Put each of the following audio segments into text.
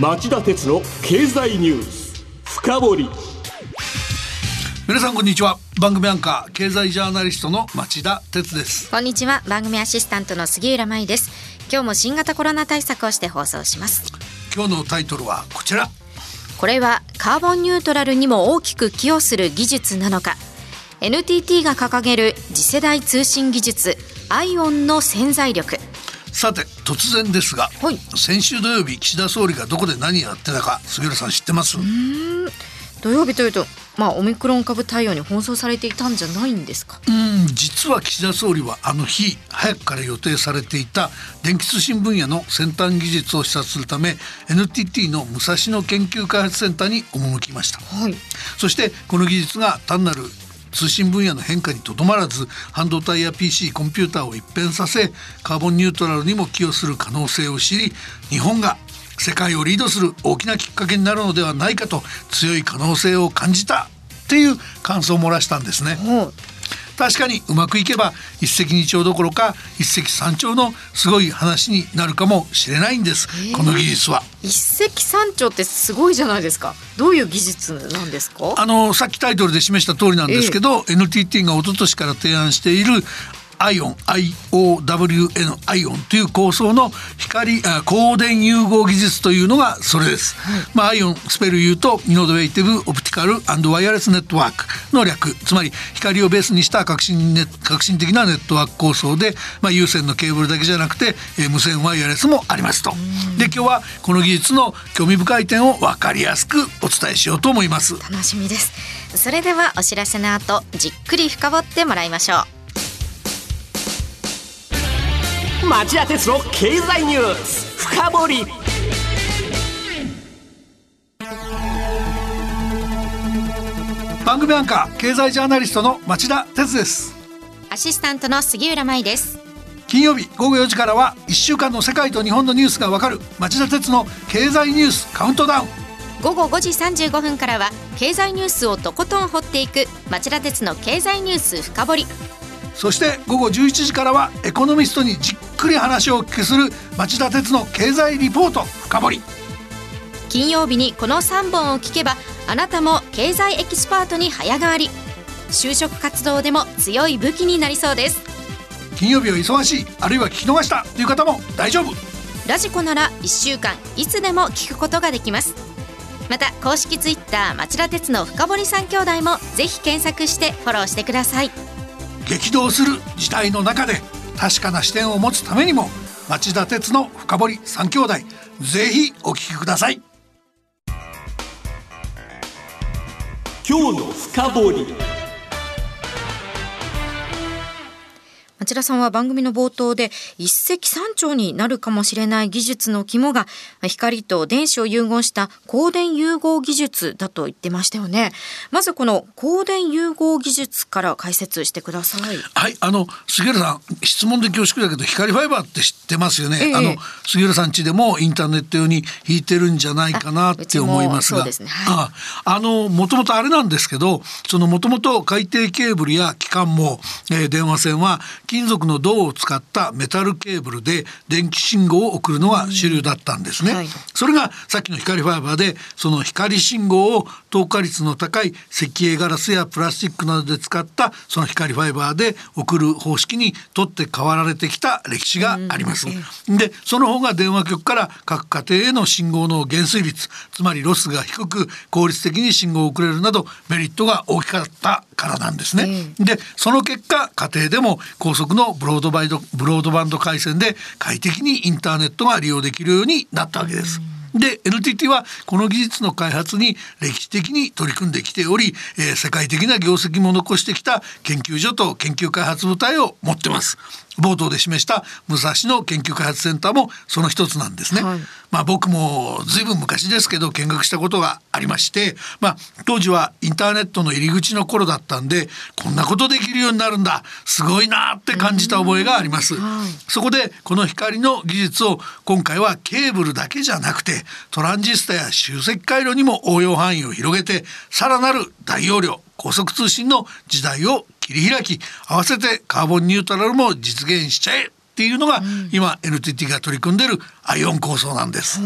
町田鉄の経済ニュース深掘り。皆さんこんにちは。番組アンカー経済ジャーナリストの町田鉄です。こんにちは。番組アシスタントの杉浦舞です。今日も新型コロナ対策をして放送します。今日のタイトルはこちら。これはカーボンニュートラルにも大きく寄与する技術なのか。NTT が掲げる次世代通信技術アイオンの潜在力さて突然ですが、はい。先週土曜日岸田総理がどこで何やってたか杉浦さん知ってます？土曜日というとまあオミクロン株対応に奔走されていたんじゃないんですか？うん実は岸田総理はあの日早くから予定されていた電気通信分野の先端技術を視察するため NTT の武蔵野研究開発センターに赴きました。はい。そしてこの技術が単なる通信分野の変化にとどまらず半導体や PC コンピューターを一変させカーボンニュートラルにも寄与する可能性を知り日本が世界をリードする大きなきっかけになるのではないかと強い可能性を感じたっていう感想を漏らしたんですね。うん確かにうまくいけば一石二鳥どころか一石三鳥のすごい話になるかもしれないんです、この技術は。一石三鳥ってすごいじゃないですか。どういう技術なんですか？あのさっきタイトルで示した通りなんですけど、NTT が一昨年から提案しているアイオン IOWN アイオンという構想の光あ光電融合技術というのがそれです、まあアイオンスペル言うとイノベーティブオプティカルワイヤレスネットワークの略。つまり光をベースにした革新ネ革新的なネットワーク構想で、まあ、有線のケーブルだけじゃなくて、えー無線ワイヤレスもありますと。で今日はこの技術の興味深い点を分かりやすくお伝えしようと思います。楽しみです。それではお知らせの後じっくり深掘ってもらいましょう町田鉄の経済ニュース。深掘り。番組アンカー経済ジャーナリストの町田鉄です。アシスタントの杉浦舞です。金曜日午後4時からは1週間の世界と日本のニュースがわかる町田鉄の経済ニュースカウントダウン。午後5時35分からは経済ニュースをとことん掘っていく町田鉄の経済ニュース深掘りそして午後11時からはエコノミストにじっくり話をお聞きする町田鉄の経済リポート深掘り。金曜日にこの3本を聞けばあなたも経済エキスパートに早変わり。就職活動でも強い武器になりそうです。金曜日は忙しいあるいは聞き逃したという方も大丈夫。ラジコなら1週間いつでも聞くことができます。また公式ツイッター町田鉄の深堀三兄弟もぜひ検索してフォローしてください激動する時代の中で確かな視点を持つためにも町田鉄の深掘り三兄弟ぜひお聞きください。今日の深掘り町田さんは番組の冒頭で一石三鳥になるかもしれない技術の肝が光と電子を融合した光電融合技術だと言ってましたよね。まずこの光電融合技術から解説してください。はい、あの杉浦さん質問で恐縮だけど光ファイバーって知ってますよね。ええ。あの杉浦さん家でもインターネット用に引いてるんじゃないかなって思いますが、ね。はい。ああのもともとあれなんですけど、そのもともと海底ケーブルや機関も、えー電話線は金属の銅を使ったメタルケーブルで電気信号を送るのが主流だったんですね。はいそれがさっきの光ファイバーでその光信号を透過率の高い石英ガラスやプラスチックなどで使ったその光ファイバーで送る方式にとって変わられてきた歴史があります。でその方が電話局から各家庭への信号の減衰率つまりロスが低く効率的に信号を送れるなどメリットが大きかったからなんですね。でその結果家庭でも高速のブロードバイドブロードバンド回線で快適にインターネットが利用できるようになったわけです。で NTT はこの技術の開発に歴史的に取り組んできており、えー世界的な業績も残してきた研究所と研究開発部隊を持ってます。冒頭で示した武蔵野研究開発センターもその一つなんですね。はいまあ僕もずいぶん昔ですけど見学したことがありまして、まあ当時はインターネットの入り口の頃だったんでこんなことできるようになるんだすごいなって感じた覚えがあります。はいそこでこの光の技術を今回はケーブルだけじゃなくてトランジスタや集積回路にも応用範囲を広げてさらなる大容量高速通信の時代を切り開き合わせてカーボンニュートラルも実現しちゃえっていうのが、今 NTT が取り組んでるアイオン構想なんです。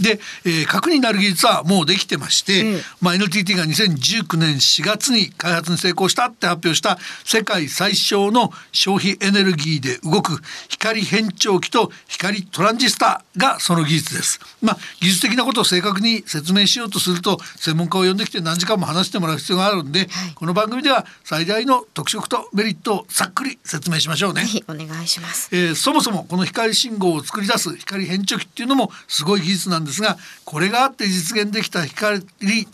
で、えー、核になる技術はもうできてまして、うん、まあ、NTT が2019年4月に開発に成功したって発表した世界最小の消費エネルギーで動く光変調器と光トランジスタがその技術です。まあ、技術的なことを正確に説明しようとすると専門家を呼んできて何時間も話してもらう必要があるんで、はい、この番組では最大の特色とメリットをざっくり説明しましょうね。お願いします、えー、そもそもこの光信号を作り出す光変調器っていうのもすごい技術なんですがこれがあって実現できた光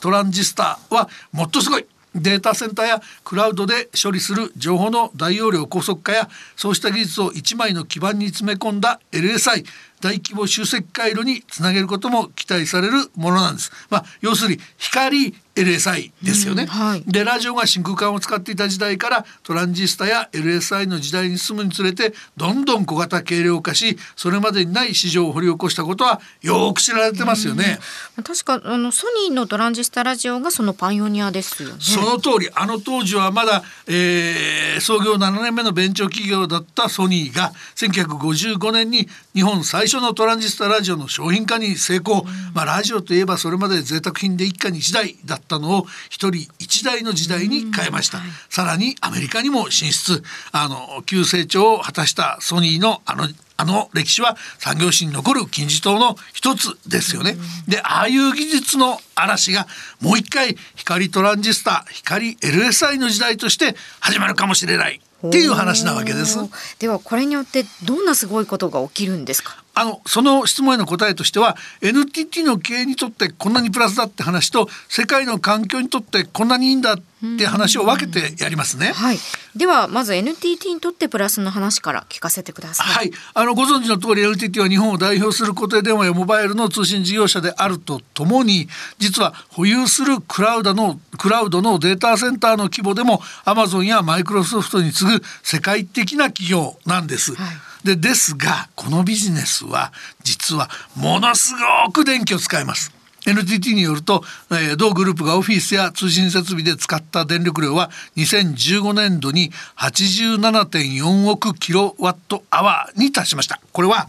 トランジスタはもっとすごいデータセンターやクラウドで処理する情報の大容量高速化やそうした技術を1枚の基盤に詰め込んだ LSI 大規模集積回路につなげることも期待されるものなんです。まあ、要するに光 LSI ですよね、うんはい、でラジオが真空管を使っていた時代からトランジスタや LSI の時代に進むにつれてどんどん小型軽量化しそれまでにない市場を掘り起こしたことはよく知られてますよね、うん、確かあのソニーのトランジスタラジオがそのパイオニアですよね。その通り。あの当時はまだ、えー、創業7年目のベンチャー企業だったソニーが1955年に日本最初のトランジスタラジオの商品化に成功、うん、まあラジオといえばそれまで贅沢品で一家に一台だったのを一人一台の時代に変えました、はい、さらにアメリカにも進出。あの急成長を果たしたソニーのあのあの歴史は産業史に残る金字塔の一つですよね。でああいう技術の嵐がもう一回光トランジスタ光 LSI の時代として始まるかもしれないっていう話なわけです。ではこれによってどんなすごいことが起きるんですか？あのその質問への答えとしては NTT の経営にとってこんなにプラスだって話と世界の環境にとってこんなにいいんだって話を分けてやりますね。はい。ではまず NTT にとってプラスの話から聞かせてください。はい。あのご存知の通り NTT は日本を代表する固定電話やモバイルの通信事業者であるとともに実は保有するクラウドのクラウドのデータセンターの規模でもアマゾンやマイクロソフトに次ぐ世界的な企業なんです。はいでですがこのビジネスは実はものすごく電気を使います。NTT によると、えー、同グループがオフィスや通信設備で使った電力量は2015年度に87.4億キロワットアワーに達しました。これは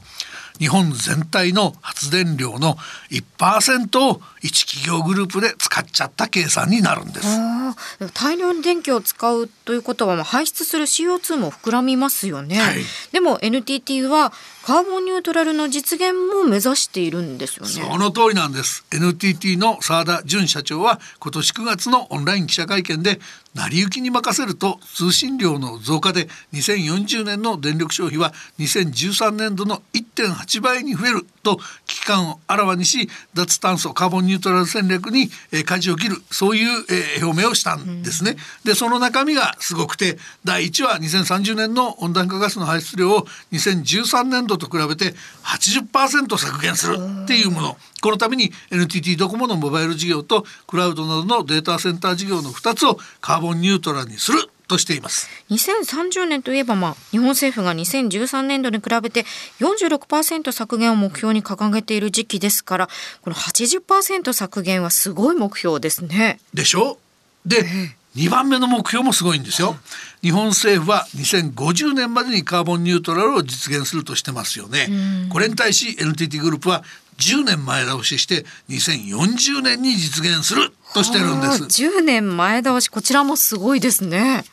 日本全体の発電量の1%を1企業グループで使っちゃった計算になるんです。大量に電気を使うということは排出する CO2 も膨らみますよね、はい、でも NTT はカーボンニュートラルの実現も目指しているんですよね。その通りなんです。NTT の澤田純社長は今年9月のオンライン記者会見で成り行きに任せると通信量の増加で2040年の電力消費は2013年度の1.8倍に増えると危機感をあらわにし脱炭素カーボンニュートラル戦略に、えー、舵を切るそういう、えー、表明をしたんですね。うん、でその中身がすごくて第1は2030年の温暖化ガスの排出量を2013年度と比べて80%削減するっていうもの。このために NTT ドコモのモバイル事業とクラウドなどのデータセンター事業の2つをカーボンニュートラルにするとしています2030年といえば、まあ、日本政府が2013年度に比べて46%削減を目標に掲げている時期ですからこの80%削減はすごい目標ですね。でしょ？で、2番目の目標もすごいんですよ。日本政府は2050年までにカーボンニュートラルを実現するとしてますよね。これに対し NTT グループは10年前倒しして2040年に実現するとしてるんです。10年前倒しこちらもすごいですね。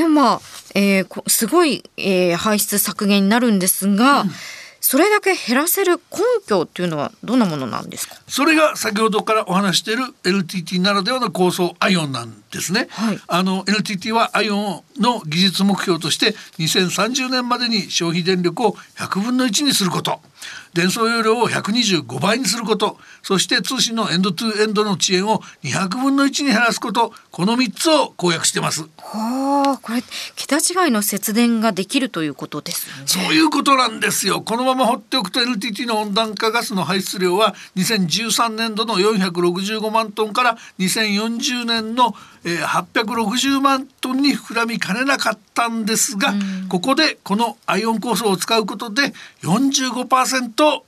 でもまあ、えー、すごい、えー、排出削減になるんですが、うん。それだけ減らせる根拠っていうのはどんなものなんですか？それが先ほどからお話している NTT ならではの構想アイオンなんですね、はい、あの NTT はアイオンの技術目標として2030年までに消費電力を100分の1にすること。伝送容量を125倍にすること。そして通信のエンドトゥエンドの遅延を200分の1に減らすこと。この3つを公約してます。はあこれ桁違いの節電ができるということですね。そういうことなんですよ。このまま放っておくと NTT の温暖化ガスの排出量は2013年度の465万トンから2040年の860万トンに膨らみかねなかったんですが、ここでこのアイオン構想を使うことで45%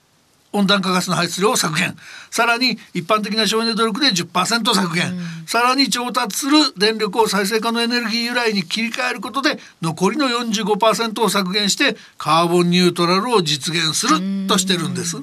温暖化ガスの排出量を削減。さらに一般的な省エネ努力で10%削減、うん、さらに調達する電力を再生可能エネルギー由来に切り替えることで残りの45%を削減してカーボンニュートラルを実現するとしてるんです。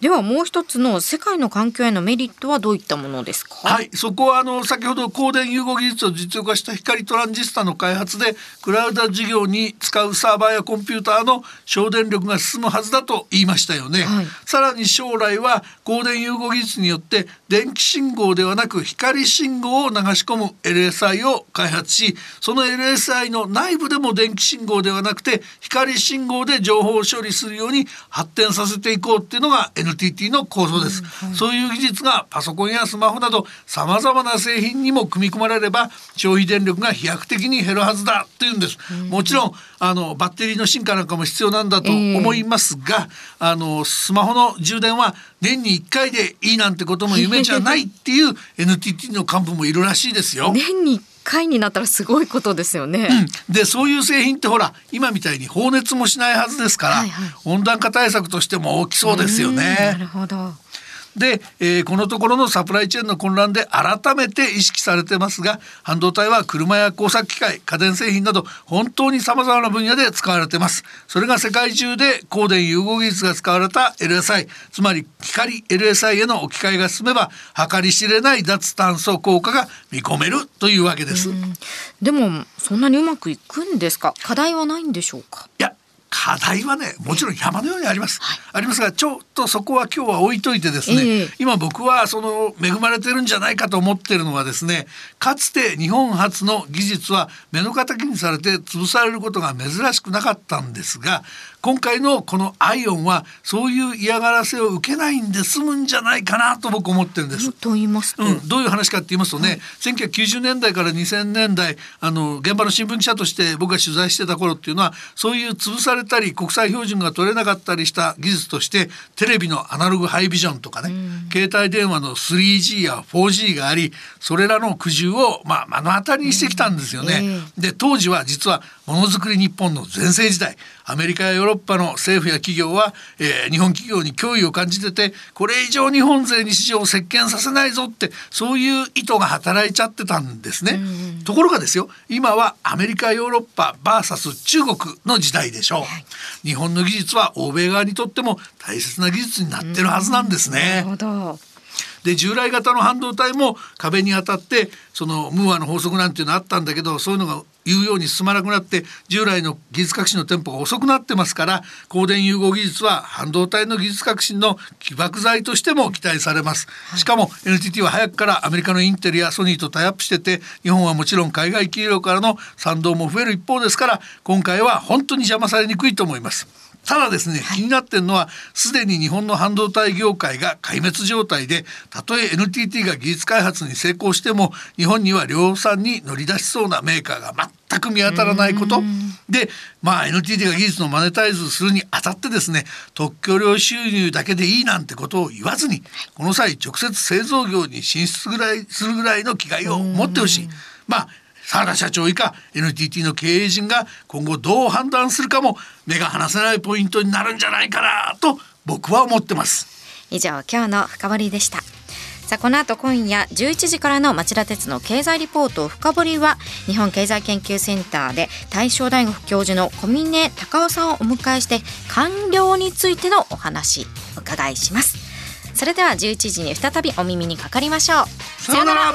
ではもう一つの世界の環境へのメリットはどういったものですか？はいそこはあの先ほど光電融合技術を実用化した光トランジスタの開発でクラウド事業に使うサーバーやコンピューターの省電力が進むはずだと言いましたよね、はい、さらに将来は光電融合技術によって電気信号ではなく光信号を流し込む LSI を開発しその LSI の内部でも電気信号ではなくて光信号で情報を処理するように発展させていこうっていうのが NTT の構想です、うんはい、そういう技術がパソコンやスマホなどさまざまな製品にも組み込まれれば消費電力が飛躍的に減るはずだというんです、うん、もちろんあのバッテリーの進化なんかも必要なんだと思いますが、えー、あのスマホの充電は年に1回でいいなんてことも夢じゃないっていう NTT の幹部もいるらしいですよ。年に回になったらすごいことですよね。うん、でそういう製品ってほら今みたいに放熱もしないはずですから、はいはい、温暖化対策としても大きそうですよね。なるほど。で、えー、このところのサプライチェーンの混乱で改めて意識されてますが半導体は車や工作機械家電製品など本当にさまざまな分野で使われてます。それが世界中で光電融合技術が使われた LSI つまり光 LSI への置き換えが進めば計り知れない脱炭素効果が見込めるというわけです。でもそんなにうまくいくんですか？課題はないんでしょうか？いや課題はねもちろん山のようにあります、はい、ありますがちょっとそこは今日は置いといてですね、えー、今僕はその恵まれてるんじゃないかと思ってるのはですねかつて日本初の技術は目の敵にされて潰されることが珍しくなかったんですが今回のこのアイオンはそういう嫌がらせを受けないんで済むんじゃないかなと僕思ってるんです。と言いますと、うん、どういう話かって言いますとね、はい、1990年代から2000年代あの現場の新聞記者として僕が取材してた頃っていうのはそういう潰されたり国際標準が取れなかったりした技術としてテレビのアナログハイビジョンとかね、うん、携帯電話の 3G や 4G がありそれらの苦渋を、まあ、目の当たりにしてきたんですよね。うんえー、で当時は実はものづくり日本の全盛時代アメリカやヨーロッパの政府や企業は、えー、日本企業に脅威を感じててこれ以上日本勢に市場を席巻させないぞってそういう意図が働いちゃってたんですね。ところがですよ今はアメリカヨーロッパ VS 中国の時代でしょう、はい、日本の技術は欧米側にとっても大切な技術になってるはずなんですね。なるほどで従来型の半導体も壁に当たってそのムーアの法則なんていうのあったんだけどそういうのが言うように進まなくなって従来の技術革新のテンポが遅くなってますから光電融合技術は半導体の技術革新の起爆剤としても期待されます。しかも NTT は早くからアメリカのインテルやソニーとタイアップしてて日本はもちろん海外企業からの賛同も増える一方ですから今回は本当に邪魔されにくいと思いますただですね、気になってるのはすでに日本の半導体業界が壊滅状態でたとえ NTT が技術開発に成功しても日本には量産に乗り出しそうなメーカーが全く見当たらないこと。で、まあ、NTT が技術のマネタイズするにあたってですね特許料収入だけでいいなんてことを言わずにこの際直接製造業に進出ぐらいするぐらいの気概を持ってほしい。まあ澤田社長以下 NTT の経営陣が今後どう判断するかも目が離せないポイントになるんじゃないかなと僕は思ってます。以上今日の深掘りでした。さあこの後今夜11時からの町田鉄の経済リポート深掘りは日本経済研究センターで大正大学教授の小峰隆夫さんをお迎えして官僚についてのお話お伺いします。それでは11時に再びお耳にかかりましょう。さよなら